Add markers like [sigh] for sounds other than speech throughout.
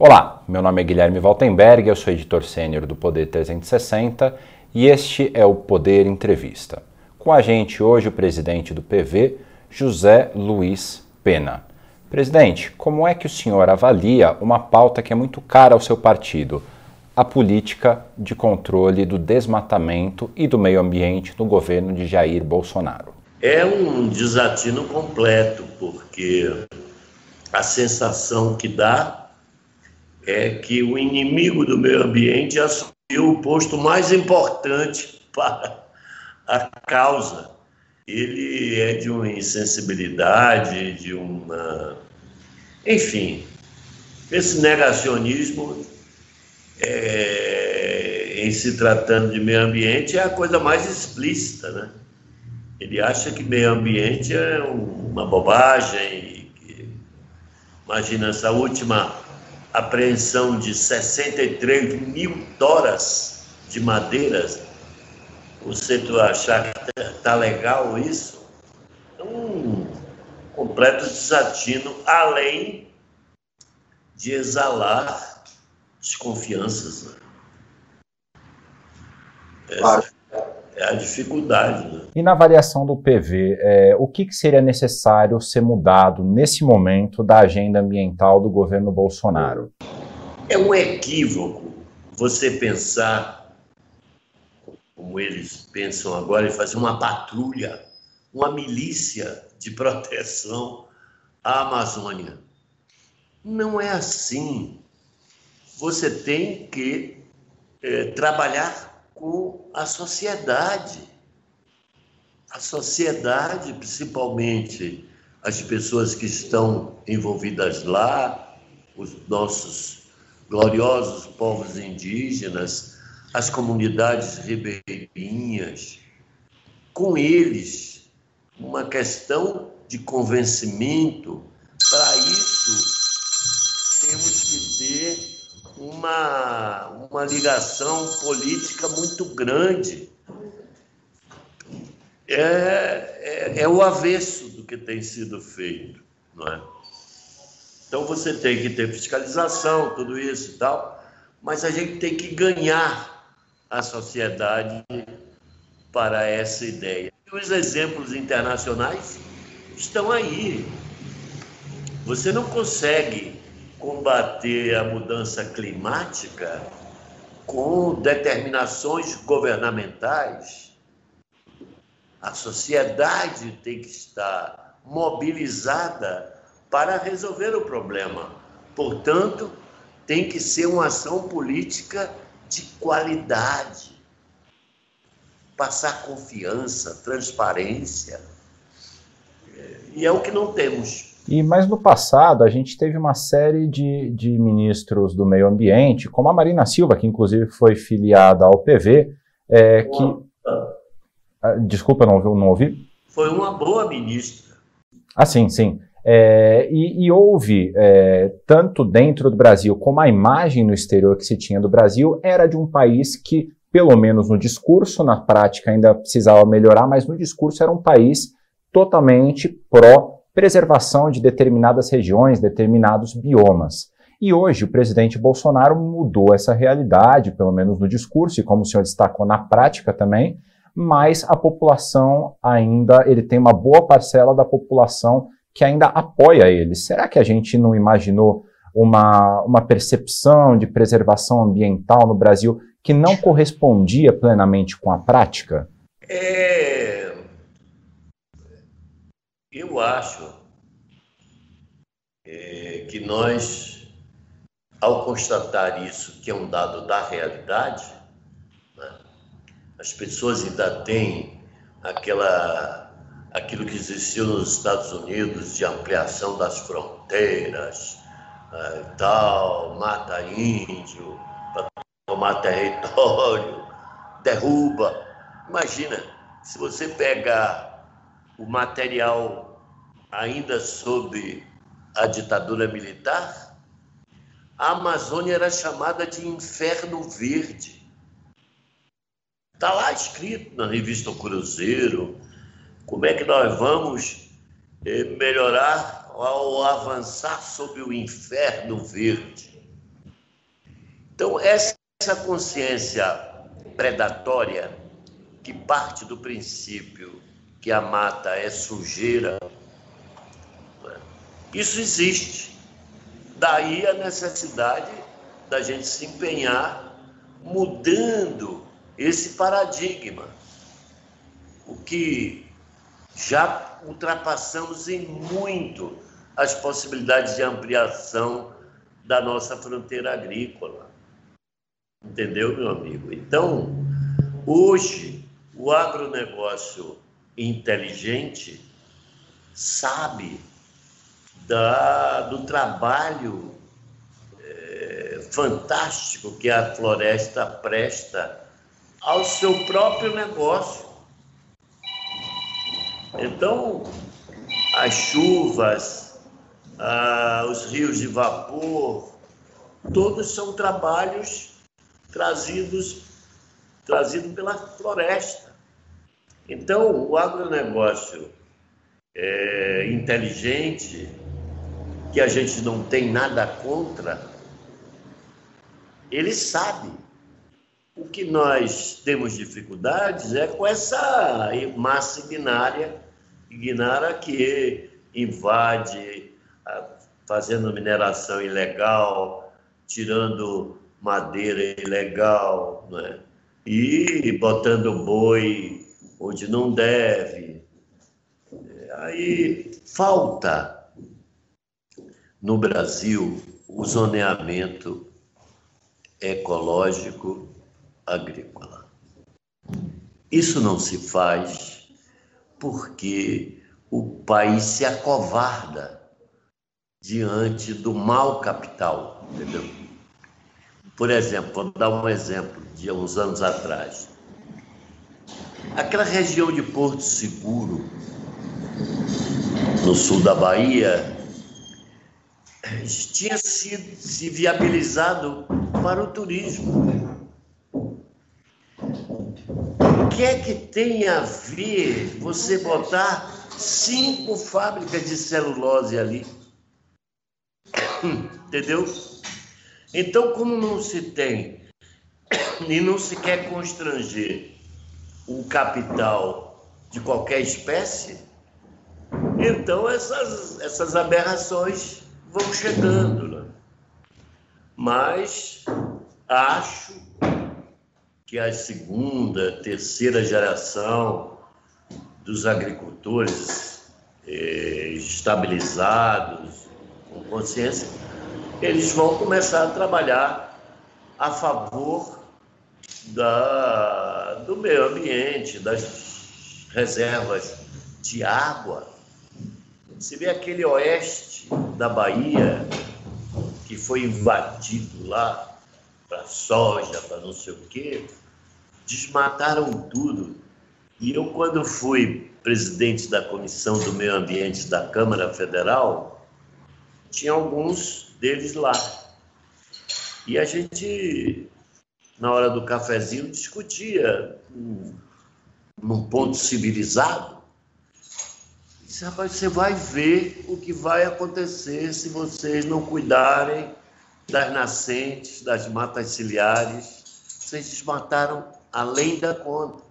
Olá, meu nome é Guilherme Valtenberg, eu sou editor sênior do Poder 360 e este é o Poder Entrevista. Com a gente hoje o presidente do PV, José Luiz Pena. Presidente, como é que o senhor avalia uma pauta que é muito cara ao seu partido, a política de controle do desmatamento e do meio ambiente no governo de Jair Bolsonaro? É um desatino completo, porque a sensação que dá é que o inimigo do meio ambiente assumiu o posto mais importante [laughs] para a causa. Ele é de uma insensibilidade, de uma. Enfim, esse negacionismo é, em se tratando de meio ambiente é a coisa mais explícita, né? Ele acha que meio ambiente é uma bobagem. Que, imagina essa última apreensão de 63 mil toras de madeiras, você tu achar que tá, tá legal isso? É um completo desatino, além de exalar desconfianças. Né? Essa é a dificuldade. Né? E na avaliação do PV, é, o que, que, seria necessário ser mudado nesse momento da agenda ambiental do governo Bolsonaro? É um equívoco você pensar, como eles pensam agora, em fazer uma patrulha, uma milícia de proteção à Amazônia. Não é assim. Você tem que é, trabalhar com a sociedade. A sociedade, principalmente as pessoas que estão envolvidas lá, os nossos gloriosos povos indígenas, as comunidades ribeirinhas, com eles, uma questão de convencimento. Para isso, temos que ter uma, uma ligação política muito grande. É, é, é o avesso do que tem sido feito, não é? Então você tem que ter fiscalização, tudo isso e tal, mas a gente tem que ganhar a sociedade para essa ideia. E os exemplos internacionais estão aí. Você não consegue combater a mudança climática com determinações governamentais. A sociedade tem que estar mobilizada para resolver o problema. Portanto, tem que ser uma ação política de qualidade. Passar confiança, transparência. E é o que não temos. E mas no passado a gente teve uma série de, de ministros do meio ambiente, como a Marina Silva, que inclusive foi filiada ao PV, é, que ah, desculpa não, não ouvi. Foi uma boa ministra. Ah, sim, sim. É, e, e, houve, é, tanto dentro do Brasil como a imagem no exterior que se tinha do Brasil era de um país que, pelo menos no discurso, na prática ainda precisava melhorar, mas no discurso era um país totalmente pró preservação de determinadas regiões, determinados biomas. E hoje o presidente Bolsonaro mudou essa realidade, pelo menos no discurso, e como o senhor destacou na prática também, mas a população ainda, ele tem uma boa parcela da população que ainda apoia ele. Será que a gente não imaginou uma, uma percepção de preservação ambiental no Brasil que não correspondia plenamente com a prática? É, eu acho é, que nós, ao constatar isso, que é um dado da realidade, né, as pessoas ainda têm aquela, aquilo que existiu nos Estados Unidos de ampliação das fronteiras, é, tal, mata índio, para tomar território, [laughs] derruba. Imagina, se você pegar o material ainda sob a ditadura militar, a Amazônia era chamada de Inferno Verde. Está lá escrito na revista Cruzeiro como é que nós vamos eh, melhorar ou avançar sobre o Inferno Verde. Então, essa consciência predatória, que parte do princípio que a mata é sujeira, isso existe. Daí a necessidade da gente se empenhar mudando esse paradigma. O que já ultrapassamos em muito as possibilidades de ampliação da nossa fronteira agrícola. Entendeu, meu amigo? Então, hoje, o agronegócio inteligente sabe da, do trabalho é, fantástico que a floresta presta ao seu próprio negócio. Então, as chuvas, ah, os rios de vapor, todos são trabalhos trazidos, trazidos pela floresta. Então, o agronegócio é, inteligente, que a gente não tem nada contra, ele sabe. O que nós temos dificuldades é com essa massa ignária, ignária que invade, fazendo mineração ilegal, tirando madeira ilegal, né? e botando boi onde não deve. Aí falta no Brasil o zoneamento ecológico agrícola. Isso não se faz porque o país se acovarda diante do mau capital, entendeu? Por exemplo, vou dar um exemplo de uns anos atrás. Aquela região de Porto Seguro, no sul da Bahia, tinha sido se viabilizado para o turismo. O que é que tem a ver você botar cinco fábricas de celulose ali? Entendeu? Então, como não se tem [coughs] e não se quer constranger o capital de qualquer espécie, então essas, essas aberrações vão chegando. Né? Mas acho que a segunda, terceira geração dos agricultores eh, estabilizados, com consciência, eles vão começar a trabalhar a favor da, do meio ambiente, das reservas de água. Você vê aquele oeste da Bahia que foi invadido lá para soja, para não sei o quê, desmataram tudo. E eu, quando fui presidente da Comissão do Meio Ambiente da Câmara Federal, tinha alguns deles lá. E a gente, na hora do cafezinho, discutia num ponto civilizado. Disse, rapaz, você vai ver o que vai acontecer se vocês não cuidarem das nascentes, das matas ciliares. Vocês desmataram além da conta.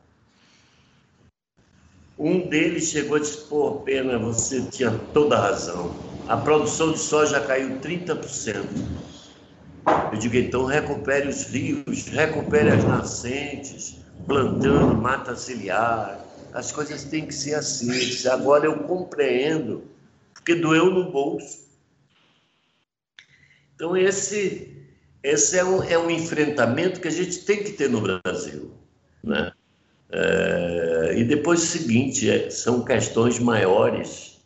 Um deles chegou e disse: Pô, pena, você tinha toda a razão. A produção de soja caiu 30%. Eu digo: então recupere os rios, recupere as nascentes, plantando mata ciliar. As coisas têm que ser assim. Agora eu compreendo, porque doeu no bolso. Então, esse, esse é, um, é um enfrentamento que a gente tem que ter no Brasil. Né? É, e depois o seguinte, é, são questões maiores,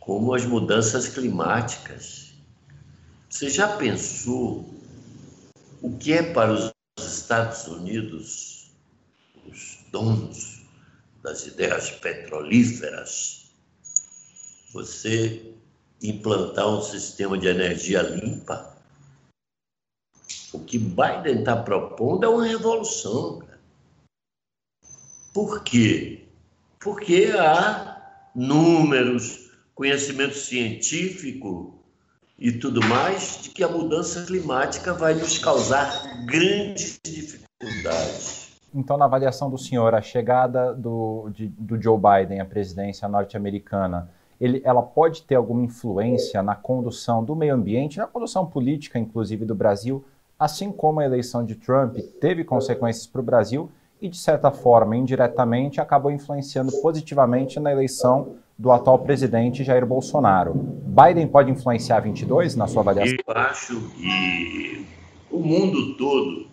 como as mudanças climáticas. Você já pensou o que é para os Estados Unidos, os donos das ideias petrolíferas, você implantar um sistema de energia limpa. O que Biden está propondo é uma revolução. Por quê? Porque há números, conhecimento científico e tudo mais, de que a mudança climática vai nos causar grandes dificuldades. Então, na avaliação do senhor, a chegada do, de, do Joe Biden à presidência norte-americana, ela pode ter alguma influência na condução do meio ambiente, na condução política, inclusive, do Brasil, assim como a eleição de Trump teve consequências para o Brasil e, de certa forma, indiretamente, acabou influenciando positivamente na eleição do atual presidente Jair Bolsonaro. Biden pode influenciar 22 na sua avaliação? Eu acho que o mundo todo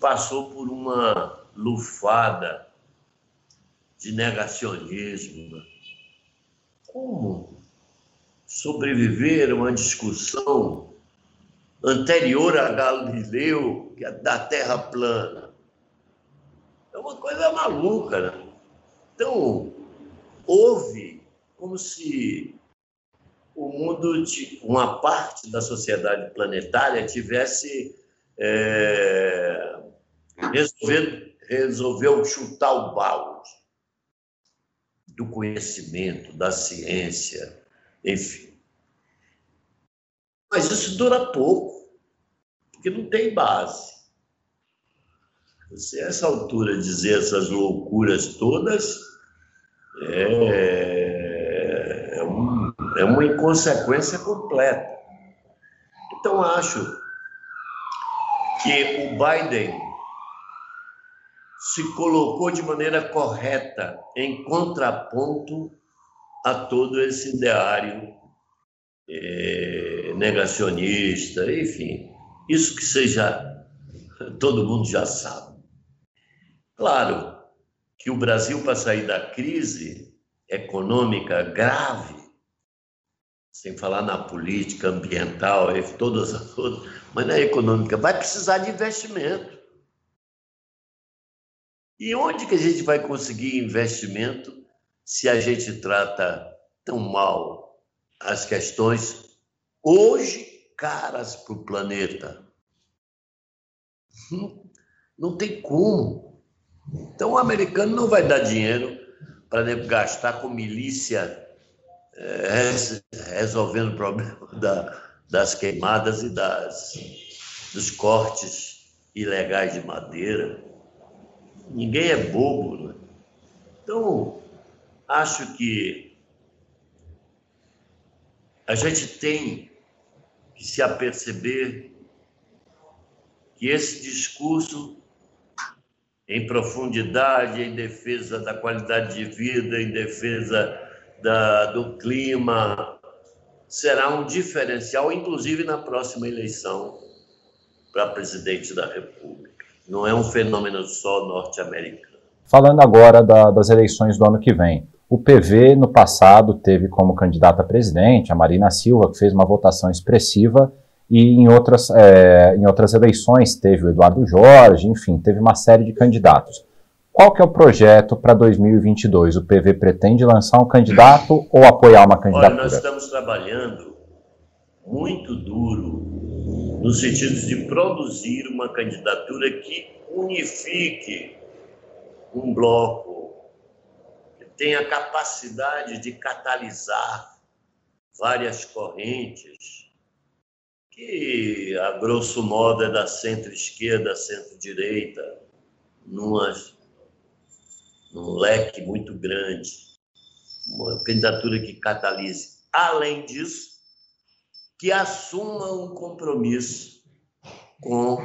passou por uma lufada de negacionismo. Como sobreviver a uma discussão anterior a Galileu, que é da Terra plana? É uma coisa maluca, né? Então, houve como se o mundo, uma parte da sociedade planetária tivesse é, resolveu, resolveu chutar o balde do conhecimento, da ciência, enfim. Mas isso dura pouco, porque não tem base. Você, a essa altura, dizer essas loucuras todas é, é, um, é uma inconsequência completa. Então, acho que o Biden se colocou de maneira correta em contraponto a todo esse ideário é, negacionista, enfim, isso que seja [laughs] todo mundo já sabe. Claro, que o Brasil, para sair da crise econômica grave, sem falar na política ambiental todas as outras, mas na econômica, vai precisar de investimento. E onde que a gente vai conseguir investimento se a gente trata tão mal as questões hoje caras para o planeta? Não tem como. Então, o americano não vai dar dinheiro para gastar com milícia resolvendo o problema [laughs] da, das queimadas e das, dos cortes ilegais de madeira. Ninguém é bobo. Né? Então, acho que a gente tem que se aperceber que esse discurso em profundidade em defesa da qualidade de vida, em defesa da, do clima, será um diferencial, inclusive na próxima eleição para presidente da República. Não é um fenômeno só norte-americano. Falando agora da, das eleições do ano que vem. O PV, no passado, teve como candidata a presidente a Marina Silva, que fez uma votação expressiva e em outras, é, em outras eleições teve o Eduardo Jorge, enfim, teve uma série de candidatos. Qual que é o projeto para 2022? O PV pretende lançar um candidato [clears throat] ou apoiar uma candidatura? Olha, nós estamos trabalhando muito duro no sentido de produzir uma candidatura que unifique um bloco, que tenha capacidade de catalisar várias correntes, que a grosso modo é da centro-esquerda, centro-direita, num leque muito grande. Uma candidatura que catalise. Além disso, que assuma um compromisso com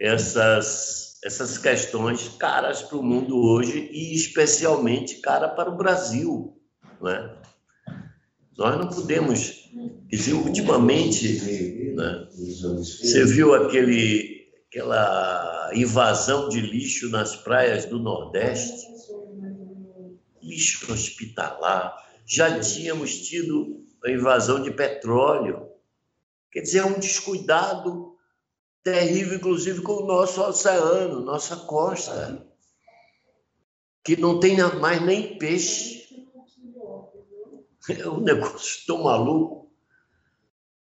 essas, essas questões caras para o mundo hoje e especialmente cara para o Brasil. Não é? Nós não podemos dizer, ultimamente, né, você viu aquele, aquela invasão de lixo nas praias do Nordeste? Lixo hospitalar. Já tínhamos tido a invasão de petróleo. Quer dizer, é um descuidado terrível, inclusive com o nosso oceano, nossa costa, que não tem mais nem peixe. É um negócio tão maluco.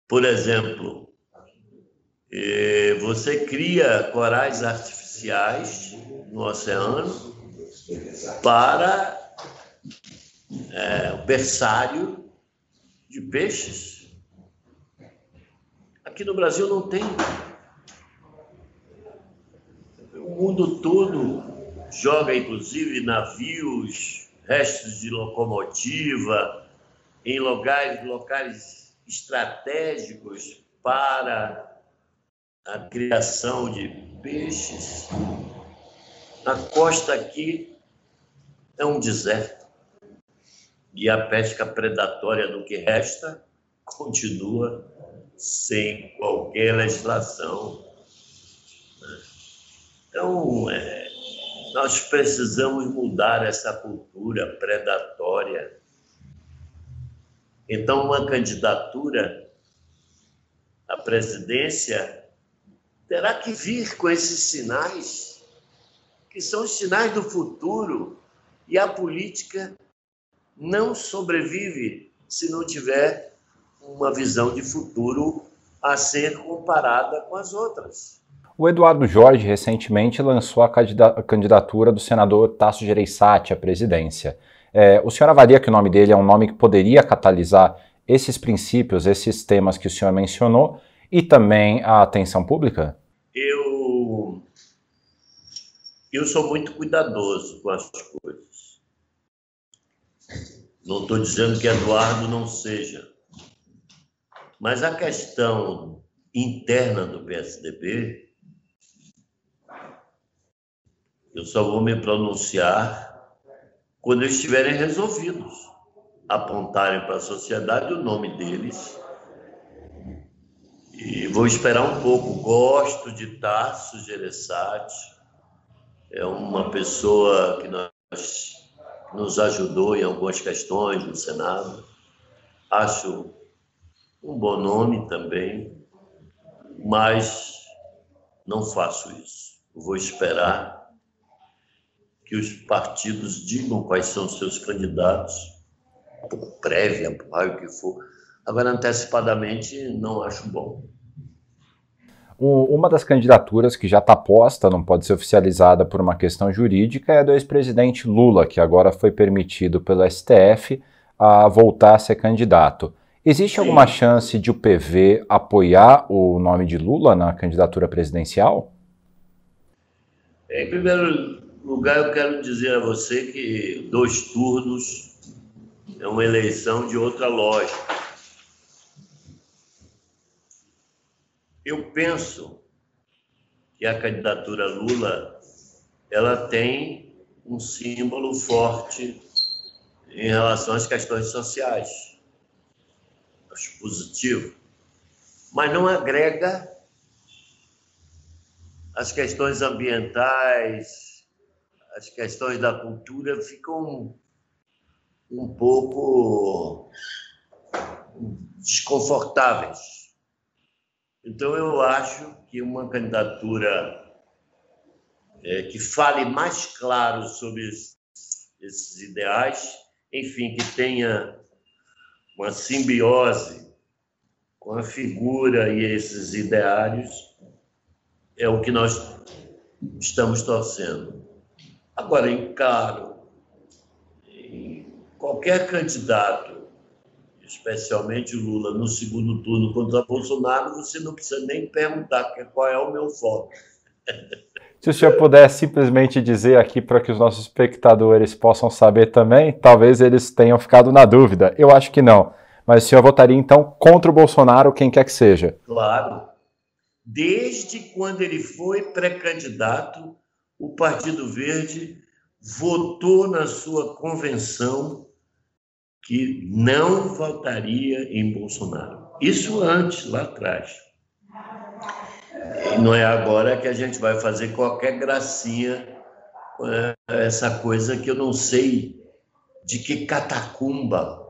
Por exemplo, eh, você cria corais artificiais no oceano para é, o berçário de peixes. Aqui no Brasil não tem. O mundo todo joga, inclusive, navios, restos de locomotiva, em locais, locais estratégicos para a criação de peixes. A costa aqui é um deserto. E a pesca predatória do que resta continua sem qualquer legislação. Então, é, nós precisamos mudar essa cultura predatória. Então, uma candidatura à presidência terá que vir com esses sinais, que são os sinais do futuro, e a política não sobrevive se não tiver uma visão de futuro a ser comparada com as outras. O Eduardo Jorge recentemente lançou a candidatura do senador Tasso Gereissati à presidência. É, o senhor avalia que o nome dele é um nome que poderia catalisar esses princípios, esses temas que o senhor mencionou e também a atenção pública? Eu, eu sou muito cuidadoso com as coisas. Não estou dizendo que Eduardo não seja. Mas a questão interna do PSDB, eu só vou me pronunciar quando estiverem resolvidos, apontarem para a sociedade o nome deles. E vou esperar um pouco. Gosto de Tarso Gereissati, é uma pessoa que nós nos ajudou em algumas questões no Senado. Acho um bom nome também, mas não faço isso. vou esperar que os partidos digam quais são seus candidatos, por prévia, por o que for. Agora, antecipadamente, não acho bom. Uma das candidaturas que já está posta, não pode ser oficializada por uma questão jurídica, é do ex-presidente Lula, que agora foi permitido pelo STF a voltar a ser candidato. Existe Sim. alguma chance de o PV apoiar o nome de Lula na candidatura presidencial? Em primeiro lugar, eu quero dizer a você que dois turnos é uma eleição de outra lógica. Eu penso que a candidatura Lula ela tem um símbolo forte em relação às questões sociais. Acho positivo. Mas não agrega as questões ambientais, as questões da cultura ficam um pouco desconfortáveis. Então, eu acho que uma candidatura é, que fale mais claro sobre esses ideais, enfim, que tenha uma simbiose com a figura e esses ideários, é o que nós estamos torcendo. Agora, encaro qualquer candidato especialmente Lula, no segundo turno contra Bolsonaro, você não precisa nem perguntar qual é o meu voto. [laughs] Se o senhor puder simplesmente dizer aqui para que os nossos espectadores possam saber também, talvez eles tenham ficado na dúvida. Eu acho que não. Mas o senhor votaria então contra o Bolsonaro, quem quer que seja? Claro. Desde quando ele foi pré-candidato, o Partido Verde votou na sua convenção que não votaria em Bolsonaro. Isso antes, lá atrás. E não é agora que a gente vai fazer qualquer gracinha com essa coisa que eu não sei de que catacumba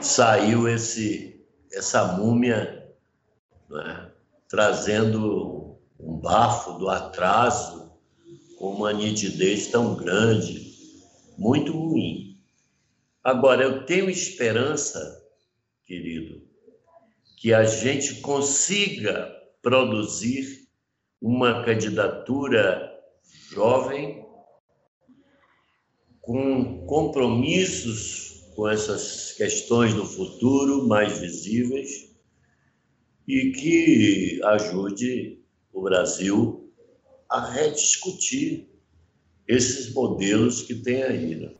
saiu esse essa múmia né, trazendo um bafo do atraso com uma nitidez tão grande, muito ruim. Agora, eu tenho esperança, querido, que a gente consiga produzir uma candidatura jovem com compromissos com essas questões do futuro mais visíveis e que ajude o Brasil a rediscutir esses modelos que tem aí. Né?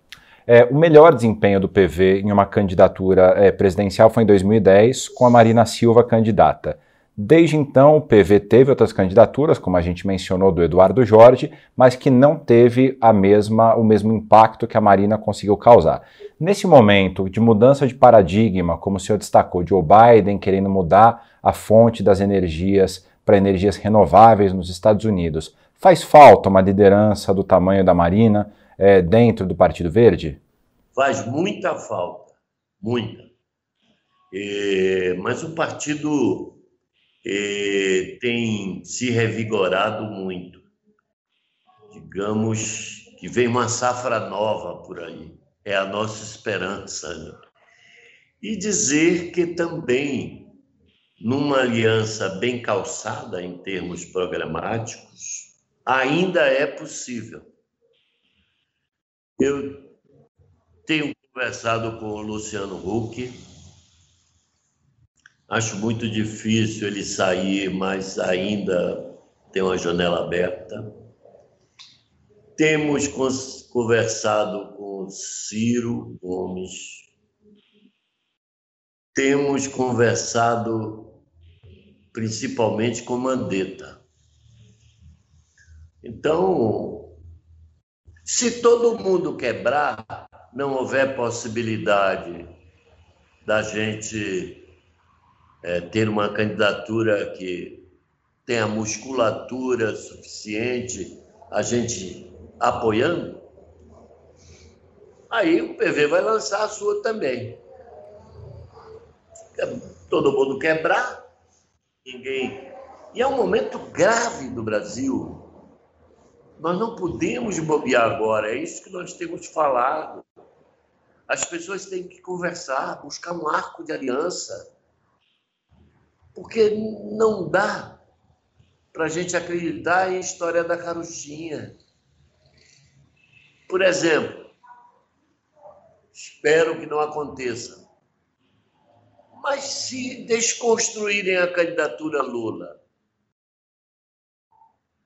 É, o melhor desempenho do PV em uma candidatura é, presidencial foi em 2010, com a Marina Silva candidata. Desde então, o PV teve outras candidaturas, como a gente mencionou, do Eduardo Jorge, mas que não teve a mesma, o mesmo impacto que a Marina conseguiu causar. Nesse momento de mudança de paradigma, como o senhor destacou, Joe Biden querendo mudar a fonte das energias para energias renováveis nos Estados Unidos, faz falta uma liderança do tamanho da Marina é, dentro do Partido Verde? Faz muita falta, muita. É, mas o partido é, tem se revigorado muito. Digamos que vem uma safra nova por aí. É a nossa esperança. Né? E dizer que também, numa aliança bem calçada em termos programáticos, ainda é possível. Eu tenho conversado com o Luciano Huck, acho muito difícil ele sair, mas ainda tem uma janela aberta. Temos conversado com Ciro Gomes, temos conversado principalmente com Mandetta. Então, se todo mundo quebrar, não houver possibilidade da gente é, ter uma candidatura que tenha musculatura suficiente, a gente apoiando, aí o PV vai lançar a sua também. Todo mundo quebrar, ninguém. E é um momento grave do Brasil nós não podemos bobear agora, é isso que nós temos falado. As pessoas têm que conversar, buscar um arco de aliança, porque não dá para a gente acreditar em história da carochinha. Por exemplo, espero que não aconteça, mas se desconstruírem a candidatura Lula,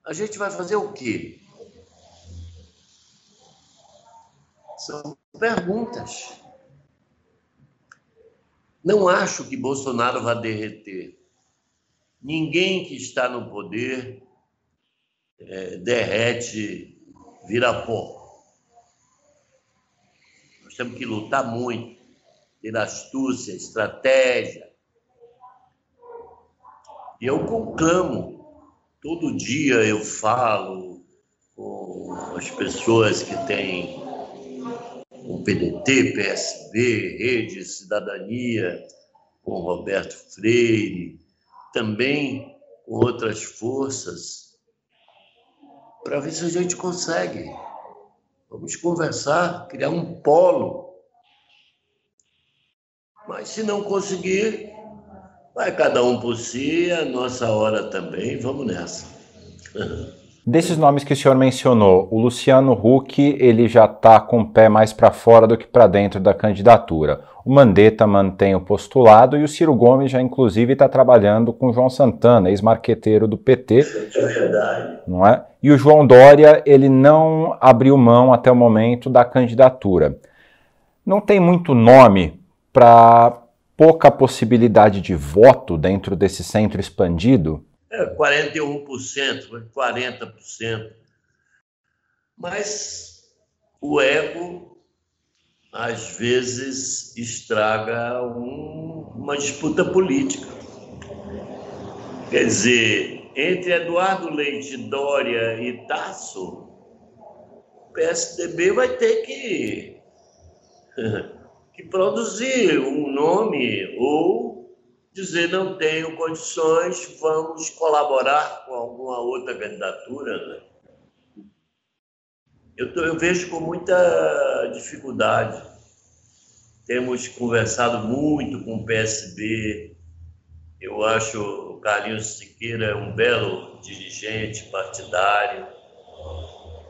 a gente vai fazer o quê? São perguntas. Não acho que Bolsonaro vá derreter. Ninguém que está no poder é, derrete, vira pó. Nós temos que lutar muito, ter astúcia, estratégia. E eu conclamo, todo dia eu falo com as pessoas que têm com PDT, PSB, Rede Cidadania, com Roberto Freire, também com outras forças, para ver se a gente consegue. Vamos conversar, criar um polo. Mas se não conseguir, vai cada um por si, a nossa hora também, vamos nessa. [laughs] Desses nomes que o senhor mencionou, o Luciano Huck ele já está com o pé mais para fora do que para dentro da candidatura. O Mandetta mantém o postulado e o Ciro Gomes já inclusive está trabalhando com o João Santana, ex-marqueteiro do PT. Não é? E o João Dória ele não abriu mão até o momento da candidatura. Não tem muito nome para pouca possibilidade de voto dentro desse centro expandido? É, 41%, 40%. Mas o ego, às vezes, estraga um, uma disputa política. Quer dizer, entre Eduardo Leite, Dória e Tasso, o PSDB vai ter que, [laughs] que produzir um nome ou dizer não tenho condições, vamos colaborar com alguma outra candidatura. Né? Eu, tô, eu vejo com muita dificuldade. Temos conversado muito com o PSB. Eu acho o Carlinhos Siqueira um belo dirigente partidário.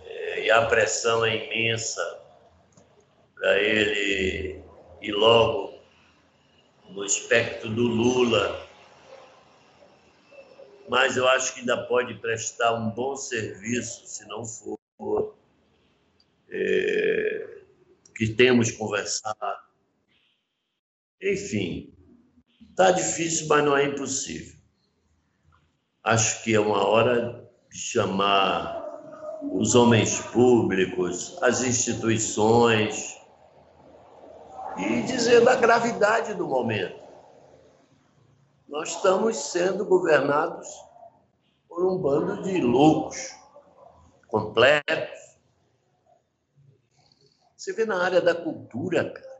É, e a pressão é imensa para ele ir logo no espectro do Lula. mas eu acho que ainda pode prestar um bom serviço, se não for é, que temos conversado. Enfim, está difícil, mas não é impossível. Acho que é uma hora de chamar os homens públicos, as instituições e dizer da gravidade do momento. Nós estamos sendo governados por um bando de loucos, completos. Você vê na área da cultura, cara.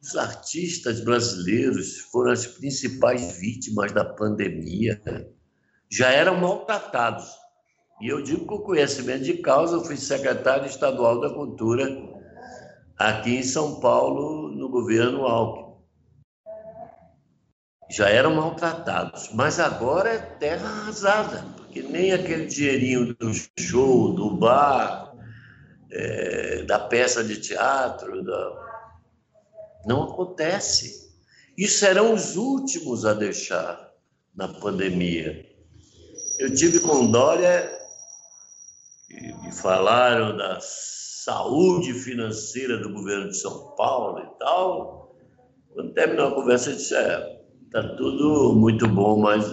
Os artistas brasileiros foram as principais vítimas da pandemia. Já eram maltratados. E eu digo com conhecimento de causa, eu fui secretário estadual da Cultura aqui em São Paulo, no governo Alckmin já eram maltratados, mas agora é terra arrasada, porque nem aquele dinheirinho do show, do bar, é, da peça de teatro, da... não acontece. E serão os últimos a deixar na pandemia. Eu tive com Dória e me falaram da saúde financeira do governo de São Paulo e tal. Quando terminou a conversa, eu disse: é, Está tudo muito bom, mas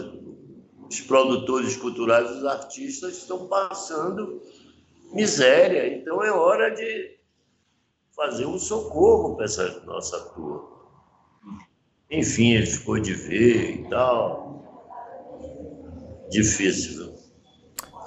os produtores culturais, os artistas estão passando miséria. Então é hora de fazer um socorro para essa nossa turma. Enfim, ele ficou de ver e tal. Difícil, viu?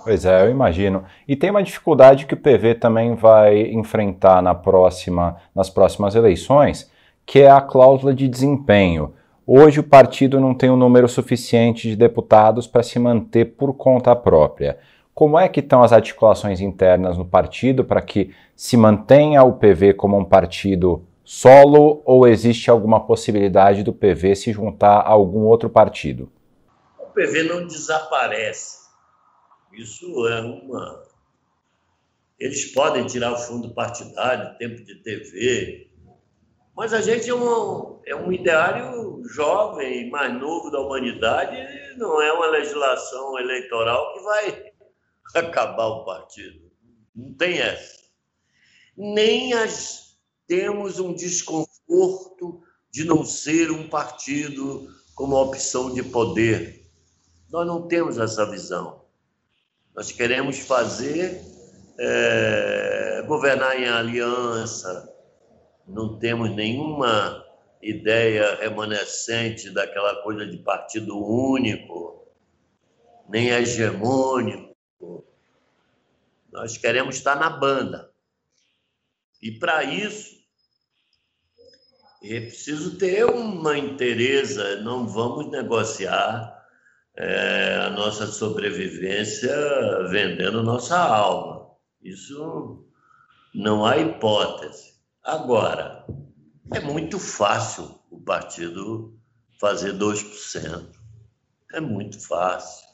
Pois é, eu imagino. E tem uma dificuldade que o PV também vai enfrentar na próxima, nas próximas eleições, que é a cláusula de desempenho. Hoje o partido não tem um número suficiente de deputados para se manter por conta própria. Como é que estão as articulações internas no partido para que se mantenha o PV como um partido solo ou existe alguma possibilidade do PV se juntar a algum outro partido? O PV não desaparece. Isso é uma. Eles podem tirar o fundo partidário, tempo de TV, mas a gente é um, é um ideário jovem, mais novo da humanidade, não é uma legislação eleitoral que vai [laughs] acabar o partido. Não tem essa. Nem as, temos um desconforto de não ser um partido como opção de poder. Nós não temos essa visão. Nós queremos fazer, é, governar em aliança, não temos nenhuma ideia remanescente daquela coisa de partido único, nem hegemônico. Nós queremos estar na banda. E para isso, é preciso ter uma interesa, não vamos negociar é, a nossa sobrevivência vendendo nossa alma. Isso não há hipótese. Agora, é muito fácil o partido fazer 2%. É muito fácil.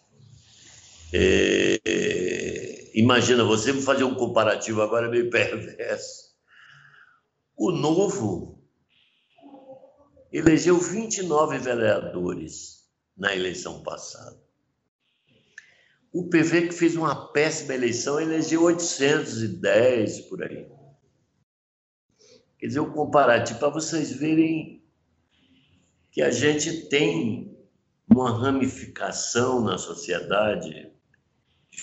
É, imagina, você fazer um comparativo agora meio [laughs] perverso. O Novo elegeu 29 vereadores na eleição passada. O PV, que fez uma péssima eleição, elegeu 810 por aí. Quer dizer, o comparativo, para vocês verem que a gente tem uma ramificação na sociedade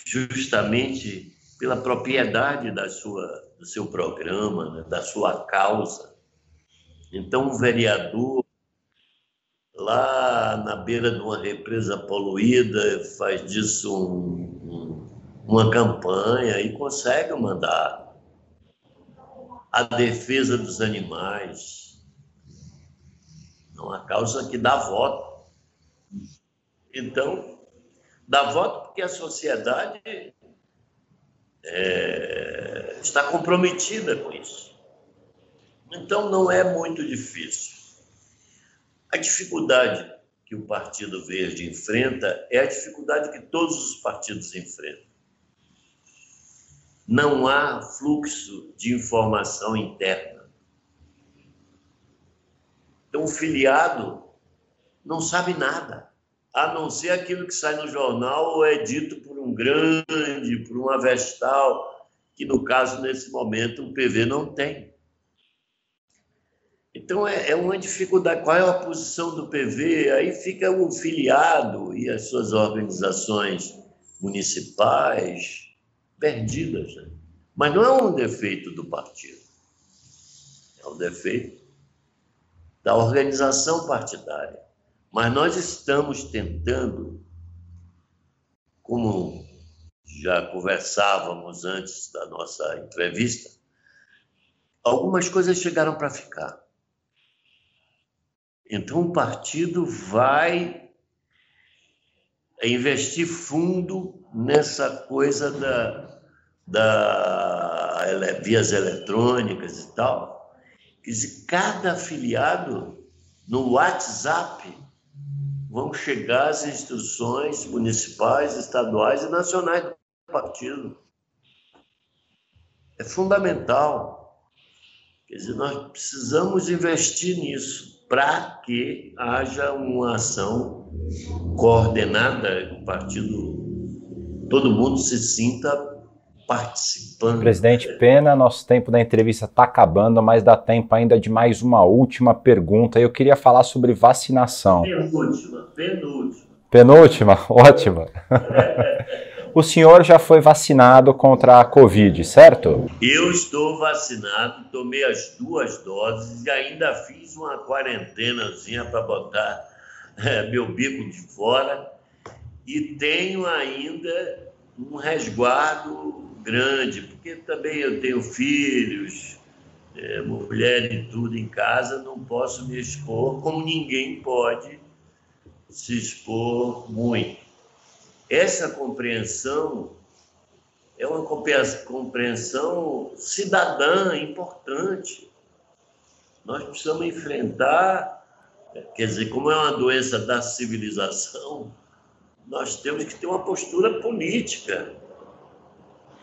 justamente pela propriedade da sua, do seu programa, né, da sua causa. Então, um vereador na beira de uma represa poluída faz disso um, um, uma campanha e consegue mandato a defesa dos animais. É uma causa que dá voto. Então, dá voto porque a sociedade é, está comprometida com isso. Então, não é muito difícil. A dificuldade que o Partido Verde enfrenta é a dificuldade que todos os partidos enfrentam não há fluxo de informação interna. Então, o filiado não sabe nada. a não ser aquilo que sai no jornal ou é dito por um grande, por uma vestal, que no caso, nesse momento, o PV não tem. Então, é, é uma dificuldade. Qual é a posição do PV? Aí fica o filiado e as suas organizações municipais perdidas. Né? Mas não é um defeito do partido, é um defeito da organização partidária. Mas nós estamos tentando, como já conversávamos antes da nossa entrevista, algumas coisas chegaram para ficar. Então, o partido vai investir fundo nessa coisa da, da vias eletrônicas e tal. Quer dizer, cada afiliado no WhatsApp vão chegar as instruções municipais, estaduais e nacionais do partido. É fundamental. Quer dizer, nós precisamos investir nisso para que haja uma ação coordenada, o partido, todo mundo se sinta participando. Presidente Pena, nosso tempo da entrevista está acabando, mas dá tempo ainda de mais uma última pergunta. Eu queria falar sobre vacinação. Penúltima, penúltima. Penúltima? Ótima. [laughs] o senhor já foi vacinado contra a Covid, certo? Eu estou vacinado, tomei as duas doses e ainda fiz uma quarentenazinha para botar é, [laughs] meu bico de fora e tenho ainda um resguardo grande, porque também eu tenho filhos, é, mulher e tudo em casa, não posso me expor como ninguém pode se expor muito. Essa compreensão é uma compreensão cidadã importante. Nós precisamos enfrentar, quer dizer, como é uma doença da civilização, nós temos que ter uma postura política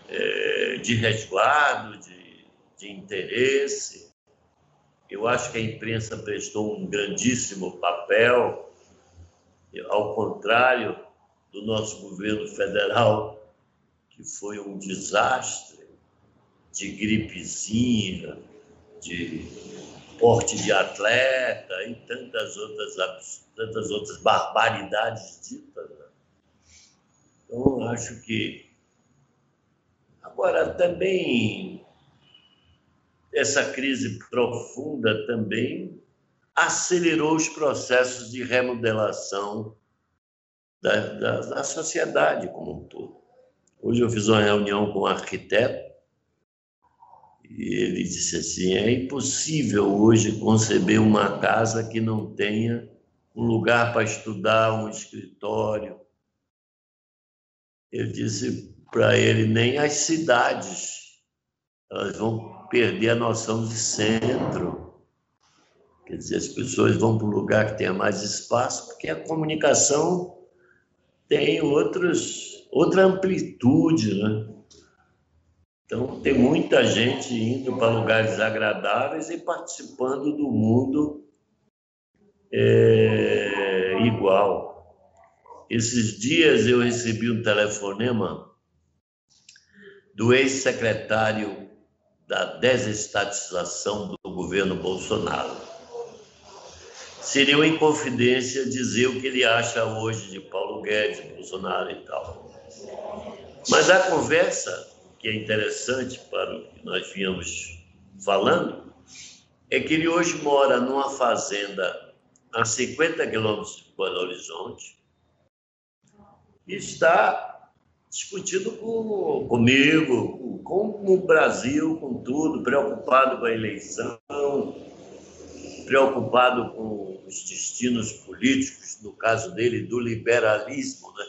é, de resguardo, de, de interesse. Eu acho que a imprensa prestou um grandíssimo papel, ao contrário do nosso governo federal, que foi um desastre de gripezinha, de porte de atleta e tantas outras, tantas outras barbaridades ditas. Né? Então, acho que Agora, também, essa crise profunda também acelerou os processos de remodelação da, da, da sociedade como um todo. Hoje eu fiz uma reunião com um arquiteto e ele disse assim: é impossível hoje conceber uma casa que não tenha um lugar para estudar, um escritório. Ele disse: para ele nem as cidades. Elas vão perder a noção de centro. Quer dizer, as pessoas vão para um lugar que tenha mais espaço, porque a comunicação tem outros, outra amplitude, né? Então, tem muita gente indo para lugares agradáveis e participando do mundo é, igual. Esses dias eu recebi um telefonema do ex-secretário da desestatização do governo Bolsonaro. Seria uma inconfidência dizer o que ele acha hoje de Paulo Guedes, Bolsonaro e tal. Mas a conversa, que é interessante para o que nós vínhamos falando, é que ele hoje mora numa fazenda a 50 quilômetros de Belo Horizonte e está discutindo com, comigo, com o Brasil, com tudo, preocupado com a eleição, preocupado com os destinos políticos, no caso dele, do liberalismo, né?